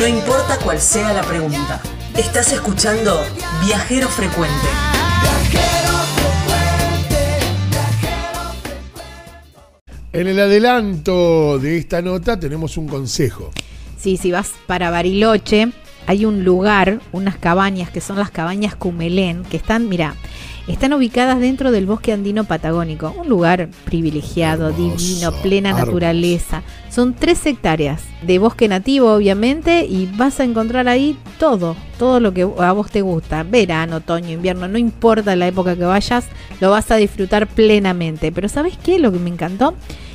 No importa cuál sea la pregunta. Estás escuchando Viajero Frecuente. En el adelanto de esta nota tenemos un consejo. Sí, si vas para Bariloche, hay un lugar, unas cabañas que son las cabañas Cumelén, que están, mira, están ubicadas dentro del bosque andino patagónico, un lugar privilegiado, divino, plena naturaleza. Son tres hectáreas de bosque nativo, obviamente, y vas a encontrar ahí todo, todo lo que a vos te gusta. Verano, otoño, invierno, no importa la época que vayas, lo vas a disfrutar plenamente. Pero ¿sabes qué? Lo que me encantó,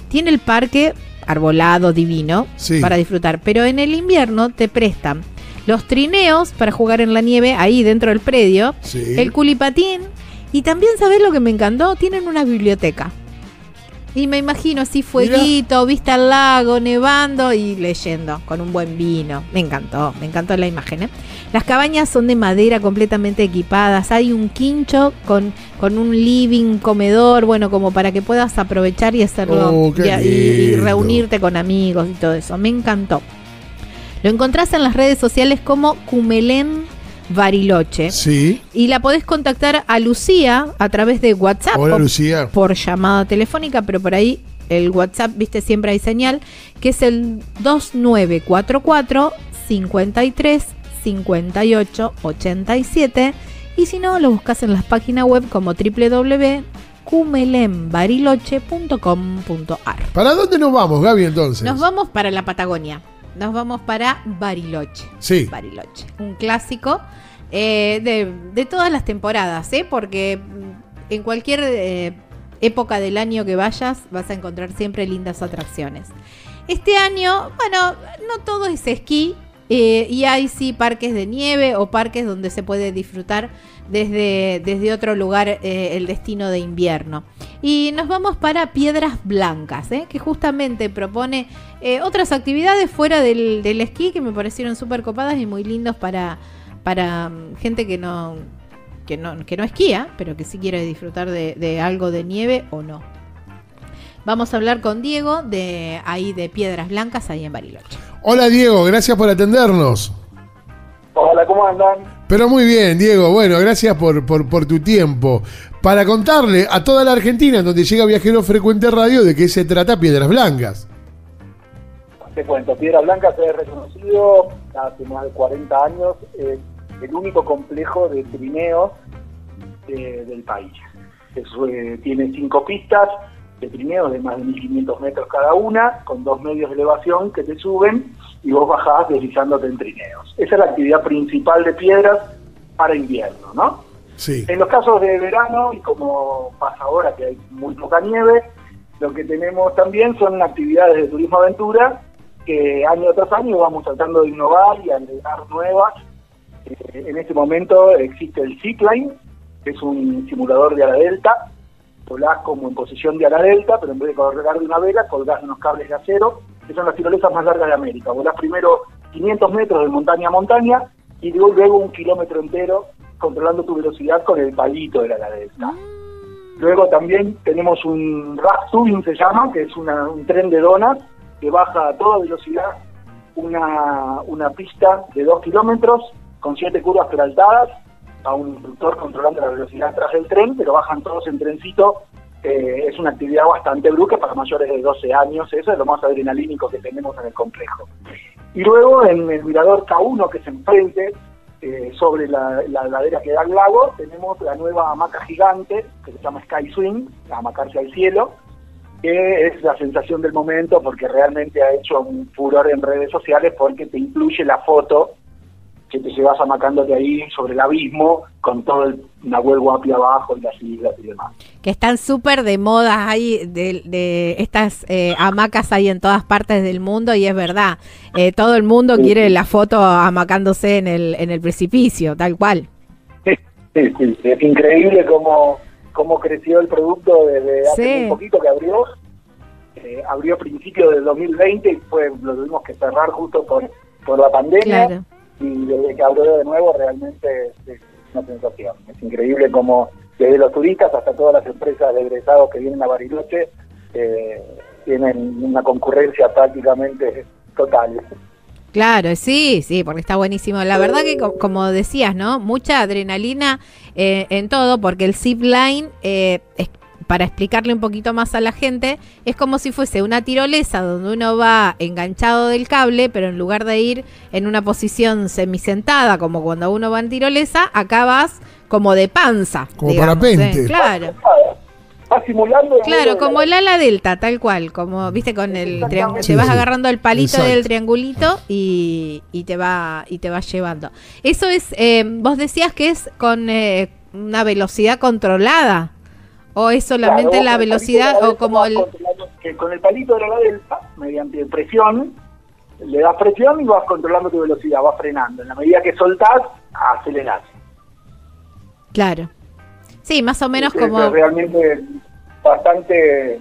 tiene el parque arbolado, divino, Sí. para disfrutar, pero en el invierno te prestan los trineos para jugar en la nieve ahí dentro del predio, Sí. el culipatín y también, ¿sabes lo que me encantó? Tienen una biblioteca. Y me imagino así fueguito, vista al lago, nevando y leyendo con un buen vino. Me encantó, me encantó la imagen. ¿eh? Las cabañas son de madera completamente equipadas. Hay un quincho con, con un living, comedor, bueno, como para que puedas aprovechar y hacerlo Oh, y- reunirte con amigos y todo eso. Me encantó. Lo encontrás en las redes sociales como Cumelén Bariloche. Sí. Y la podés contactar a Lucía a través de WhatsApp. Hola, o Lucía. Por llamada telefónica, pero por ahí el WhatsApp, viste, siempre hay señal, que es el 2944 53 58 87. Y si no, lo buscas en las páginas web como www.cumelenbariloche.com.ar. ¿Para dónde nos vamos, Gaby, entonces? Nos vamos para la Patagonia. Nos vamos para Bariloche. Sí. Bariloche. Un clásico eh, de, de todas las temporadas, ¿eh? Porque mm, en cualquier eh, época del año que vayas vas a encontrar siempre lindas atracciones. Este año, bueno, no todo es esquí. eh, y hay sí parques de nieve o parques donde se puede disfrutar desde, desde otro lugar eh, el destino de invierno. Y nos vamos para Piedras Blancas, ¿eh? que justamente propone eh, otras actividades fuera del, del esquí que me parecieron súper copadas y muy lindos para, para mm, gente que no, que, no, que no esquía, pero que sí quiere disfrutar de, de algo de nieve o no. Vamos a hablar con Diego de ahí de Piedras Blancas, ahí en Bariloche. Hola, Diego, gracias por atendernos. Hola, ¿cómo andan? Pero muy bien, Diego. Bueno, gracias por, por, tu tiempo. Para contarle a toda la Argentina, donde llega Viajero Frecuente Radio, de qué se trata Piedras Blancas. Te cuento, Piedra Blanca se ha reconocido hace más de 40 años es el único complejo de trineos eh, del país. Es, eh, tiene cinco pistas de trineos de más de 1500 metros cada una, con dos medios de elevación que te suben y vos bajás deslizándote en trineos. Esa es la actividad principal de piedras para invierno, ¿no? Sí. En los casos de verano, y como pasa ahora que hay muy poca nieve, lo que tenemos también son actividades de turismo aventura que año tras año vamos tratando de innovar y agregar nuevas. Eh, en este momento existe el Zipline, que es un simulador de ala delta. Volás como en posición de ala delta, pero en vez de colgar de una vela, colgás unos cables de acero, que son las tirolesas más largas de América. Volás primero 500 metros de montaña a montaña y luego, luego un kilómetro entero controlando tu velocidad con el palito de la ala delta. Luego también tenemos un rack tubing, se llama, que es una- un tren de donas que baja a toda velocidad una, una pista de 2 kilómetros con siete curvas peraltadas a un instructor controlando la velocidad atrás del tren, pero bajan todos en trencito. Eh, es una actividad bastante bruca para mayores de 12 años, eso es lo más adrenalínico que tenemos en el complejo. Y luego en el mirador K1, que es enfrente, eh, sobre la, la ladera que da al lago, tenemos la nueva hamaca gigante, que se llama Sky Swing, hamacarse al cielo, que es la sensación del momento porque realmente ha hecho un furor en redes sociales porque te incluye la foto que te llevas amacándote ahí sobre el abismo con todo el Nahuel Huapi abajo y las islas y demás. Que están súper de moda ahí, de, de estas eh, hamacas hay en todas partes del mundo y es verdad, eh, todo el mundo quiere la foto amacándose en el, en el precipicio, tal cual. Sí, sí, es increíble cómo, cómo creció el producto desde hace Sí. muy poquito que abrió. Eh, abrió a principios del 2020 y fue, lo tuvimos que cerrar justo por, por la pandemia. Claro. Y desde que abrió de nuevo realmente es, es una sensación. Es increíble cómo desde los turistas hasta todas las empresas de egresados que vienen a Bariloche eh, tienen una concurrencia prácticamente total. Claro, sí, sí, porque está buenísimo. La verdad que, co- como decías, ¿no? Mucha adrenalina eh, en todo, porque el zip line, eh, es- para explicarle un poquito más a la gente, es como si fuese una tirolesa donde uno va enganchado del cable, pero en lugar de ir en una posición semisentada, como cuando uno va en tirolesa, acá vas como de panza. Como digamos, parapente. ¿eh? Claro. Va simulando el Claro, como la- el ala delta, tal cual, como viste con el triángulo, te vas agarrando el palito Exacto. del triangulito y, y te va y te va llevando. Eso es, eh, vos decías que es con eh, una velocidad controlada o es solamente Claro, la velocidad la o como el que con el palito de la delta, mediante presión, le das presión y vas controlando tu velocidad, vas frenando. En la medida que soltás, acelerás. claro, sí, más o menos como Es realmente bastante,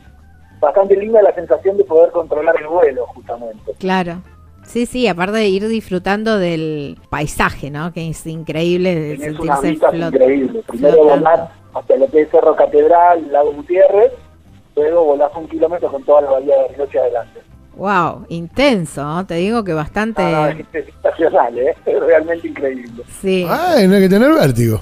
bastante linda la sensación de poder controlar el vuelo, justamente. claro. Sí, sí, aparte de ir disfrutando del paisaje, ¿no? Que es increíble de sentirse vistas flot- increíbles. Primero flotando. Hasta lo que es Cerro Catedral, Lago Gutiérrez, luego volás un kilómetro con toda la bahía de Bariloche adelante. Wow, intenso, ¿no? te digo que bastante. Ah, es sensacional, ¿eh? es realmente increíble. Sí. Ay, no hay que tener vértigo.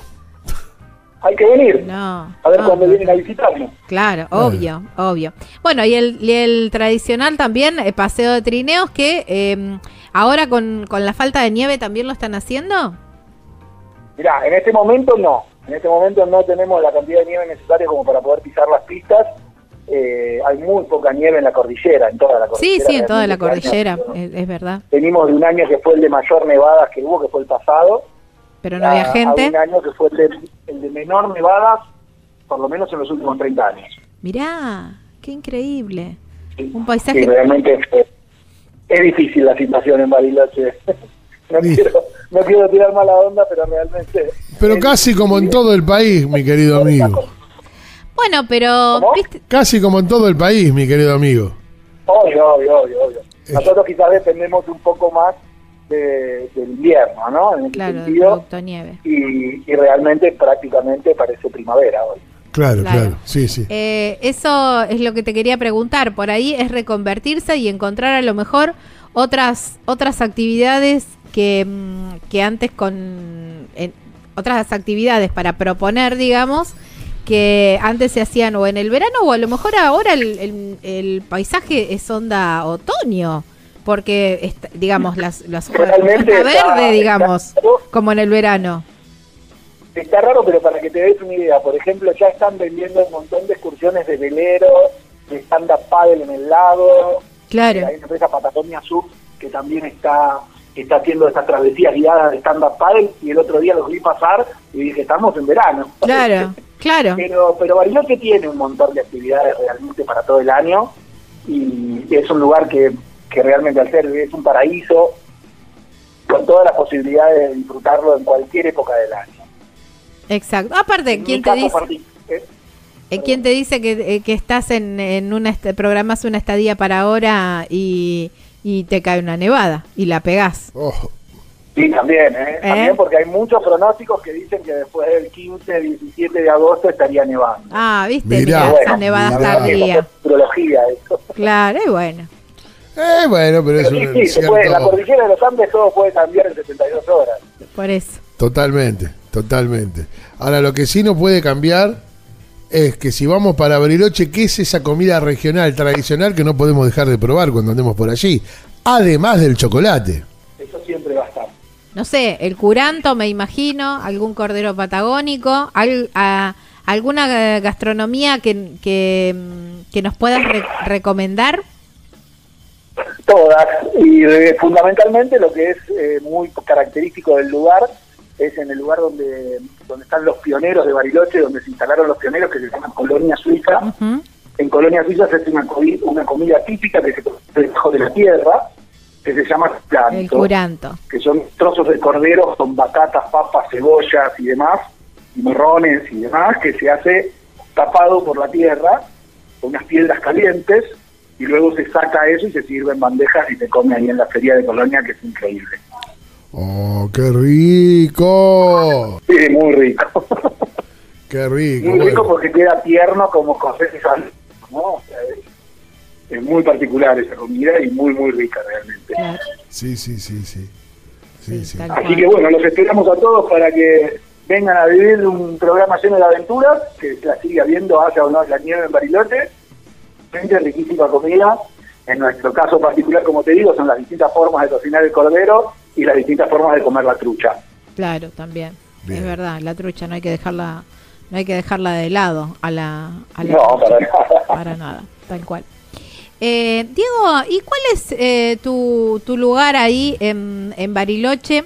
Hay que venir, No. a ver no, cuando no. vienen a visitarnos. Claro, obvio, obvio. Bueno, y el, y el tradicional también, eh, paseo de trineos, que eh, ahora con, con la falta de nieve también lo están haciendo. Mirá, en este momento no. En este momento no tenemos la cantidad de nieve necesaria como para poder pisar las pistas. Eh, hay muy poca nieve en la cordillera, en toda la Sí, cordillera. sí, en toda la cordillera, es, verdad. Venimos de un año que fue el de mayor nevadas que hubo, que fue el pasado. Pero no había a- gente. A un año que fue el de, el de menor nevadas, por lo menos en los últimos 30 años. Mirá, qué increíble. Sí. Un paisaje- Sí, realmente es, es difícil la situación en Bariloche. No Sí. quiero, no quiero tirar mala onda, pero realmente... Pero casi como en todo el país, mi querido amigo. Bueno, pero, Casi como en todo el país, mi querido amigo. Obvio, obvio, obvio, obvio. Nosotros quizás dependemos un poco más de- del invierno, ¿no? En claro, del sentido, producto nieve. y, y realmente prácticamente parece primavera hoy. Claro, Claro. claro, sí, sí. Eh, eso es lo que te quería preguntar. Por ahí es reconvertirse y encontrar a lo mejor otras otras actividades que, mm, que antes con en- otras actividades para proponer, digamos, que antes se hacían o en el verano o a lo mejor ahora el, el- el paisaje es onda otoño. Porque, digamos, las, las Realmente está está- verde, digamos, está- como en el verano. Está raro, pero para que te des una idea, por ejemplo, ya están vendiendo un montón de excursiones de velero, de stand-up paddle en el lago. Claro. Hay una empresa Patagonia Sub que también está está haciendo estas travesías guiadas de stand-up paddle y el otro día los vi pasar y dije, estamos en verano. Claro, claro. Pero, pero Bariloche tiene un montón de actividades realmente para todo el año y es un lugar que, que realmente al ser es un paraíso con todas las posibilidades de disfrutarlo en cualquier época del año. Exacto. Aparte, ¿quién te dice? Eh, ¿Quién te dice que, eh, que estás en, en un est- programas una estadía para ahora y, y te cae una nevada y la pegás? Ojo. Sí, también, ¿eh? ¿Eh? También porque hay muchos pronósticos que dicen que después del 15, 17 de agosto estaría nevando. Ah, viste, Mirá. Mirá, Bueno, esas nevadas mirá. tardías. Es eso. Claro, y bueno. Eh, bueno, pero es Pero sí, un sí, se puede. La cordillera de los Andes todo puede cambiar en 72 horas. Por eso. Totalmente, totalmente. Ahora, lo que sí no puede cambiar es que si vamos para Bariloche, ¿qué es esa comida regional, tradicional que no podemos dejar de probar cuando andemos por allí? Además del chocolate. Eso siempre va a estar. No sé, el curanto, me imagino, algún cordero patagónico, al- a- alguna gastronomía que, que, que nos puedas re- recomendar. Todas. Y eh, fundamentalmente lo que es eh, muy característico del lugar es en el lugar donde, donde están los pioneros de Bariloche, donde se instalaron los pioneros, que se llama Colonia Suiza. En Colonia Suiza se hace una, comi- una comida típica que se produce debajo de la tierra, que se llama curanto, El curanto. que son trozos de cordero con batatas, papas, cebollas y demás, y morrones y demás, que se hace tapado por la tierra, con unas piedras calientes, y luego se saca eso y se sirve en bandejas y se come ahí en la feria de Colonia, que es increíble. ¡Oh, qué rico! Sí, muy rico. ¡Qué rico! muy rico bueno. porque queda tierno como sal, ¿no? O sea, es, es muy particular esa comida y muy, muy rica realmente. Sí, sí, sí, sí. Sí, Sí, Así que bueno, los esperamos a todos para que vengan a vivir un programa lleno de aventuras, que la sigue habiendo, haya o no la nieve en Bariloche. Gente riquísima comida. En nuestro caso particular, como te digo, son las distintas formas de cocinar el cordero y las distintas formas de comer la trucha. Claro, también. Bien. Es verdad, la trucha no hay que dejarla no hay que dejarla de lado a la, a la No, trucha. para nada. Para nada, tal cual. Eh, Diego, ¿y cuál es eh, tu, tu lugar ahí en, en Bariloche?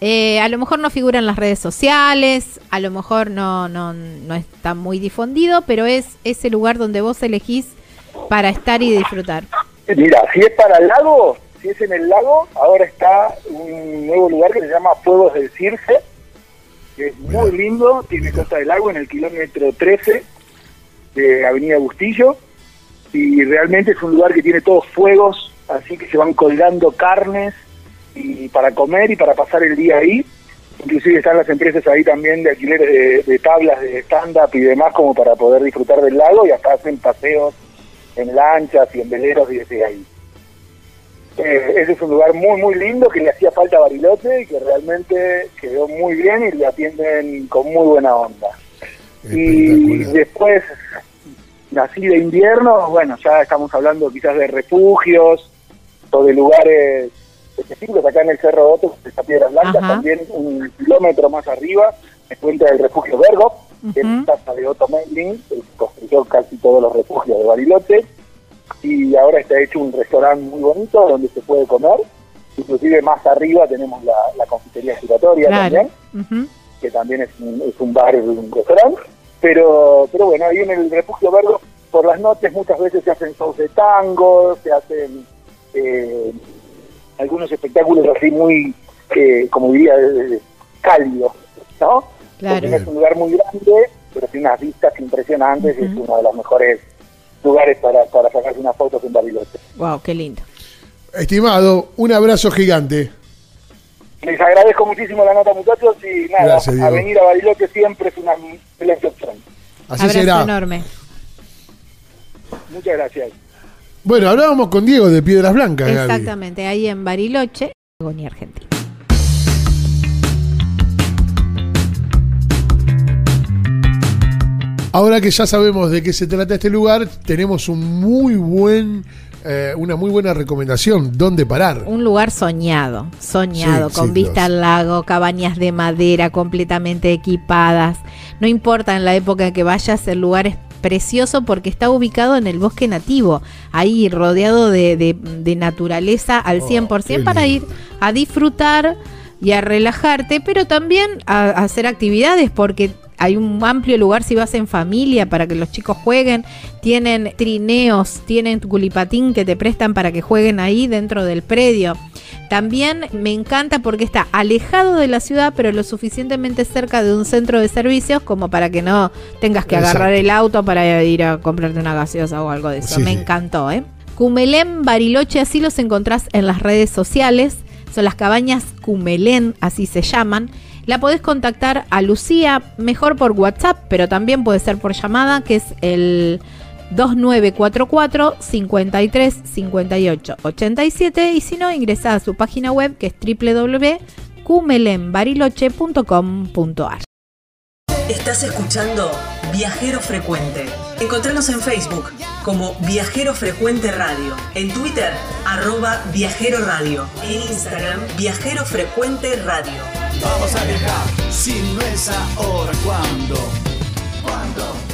Eh, a lo mejor no figura en las redes sociales, a lo mejor no, no, no está muy difundido, pero es ese lugar donde vos elegís para estar y disfrutar. Mira, si es para el lago, si es en el lago, ahora está un nuevo lugar que se llama Fuegos del Circe, que es muy lindo, tiene. Costa del Lago en el kilómetro 13 de Avenida Bustillo, y realmente es un lugar que tiene todos fuegos, así que se van colgando carnes y para comer y para pasar el día ahí. Inclusive están las empresas ahí también de alquileres de, de tablas de stand-up y demás como para poder disfrutar del lago y hasta hacen paseos en lanchas y en veleros y desde ahí. Eh, ese es un lugar muy, muy lindo que le hacía falta a Bariloche y que realmente quedó muy bien y le atienden con muy buena onda. Y después, así de invierno, bueno, ya estamos hablando quizás de refugios o de lugares específicos. Acá en el Cerro Otto, que está Piedras Blancas, Ajá. también un kilómetro más arriba, se encuentra el refugio Vergo, que Ujú. es casa de Otto Meiling, que construyó casi todos los refugios de Bariloche. Y ahora está hecho un restaurante muy bonito donde se puede comer. Inclusive más arriba tenemos la, la confitería giratoria Claro. también que también es un, es un bar, un restaurante, pero, pero bueno, ahí en el Refugio Verde, por las noches muchas veces se hacen shows de tango, se hacen eh, algunos espectáculos así muy, eh, como diría, eh, cálidos, ¿no? Claro. Porque es un lugar muy grande, pero tiene unas vistas impresionantes y es uno de los mejores lugares para, para sacarse unas fotos en Bariloche. Wow, qué lindo. Estimado, un abrazo gigante. Les agradezco muchísimo la nota, muchachos, y nada, Gracias, a venir a Bariloche siempre es una excelente opción. Así Abrazo será. enorme. Muchas gracias. Bueno, hablábamos con Diego de Piedras Blancas, Gaby. Exactamente, ahí en Bariloche, Argentina. Ahora que ya sabemos de qué se trata este lugar, tenemos un muy buen, eh, una muy buena recomendación dónde parar. Un lugar soñado, soñado, Sí, con sí, vista los- al lago, cabañas de madera completamente equipadas. No importa en la época que vayas, el lugar es precioso porque está ubicado en el bosque nativo, ahí rodeado de, de- de naturaleza al Oh, 100% qué para ir a disfrutar y a relajarte, pero también a, a hacer actividades porque hay un amplio lugar si vas en familia para que los chicos jueguen, tienen trineos, tienen culipatín que te prestan para que jueguen ahí dentro del predio. También me encanta porque está alejado de la ciudad, pero lo suficientemente cerca de un centro de servicios como para que no tengas que agarrar el auto para ir a comprarte una gaseosa o algo de eso. Sí, me sí. encantó, ¿eh? Cumelén Bariloche, así los encontrás en las redes sociales. Son las cabañas Cumelén, así se llaman. La podés contactar a Lucía, mejor por WhatsApp, pero también puede ser por llamada, que es el 2944 53 58 87 y si no ingresa a su página web que es www.cumelenbariloche.com.ar. Estás escuchando Viajero Frecuente. Encontranos en Facebook como Viajero Frecuente Radio, en Twitter arroba Viajero Radio, en Instagram Viajero Frecuente Radio. Vamos a viajar, si no es ahora, ¿cuándo? ¿Cuándo?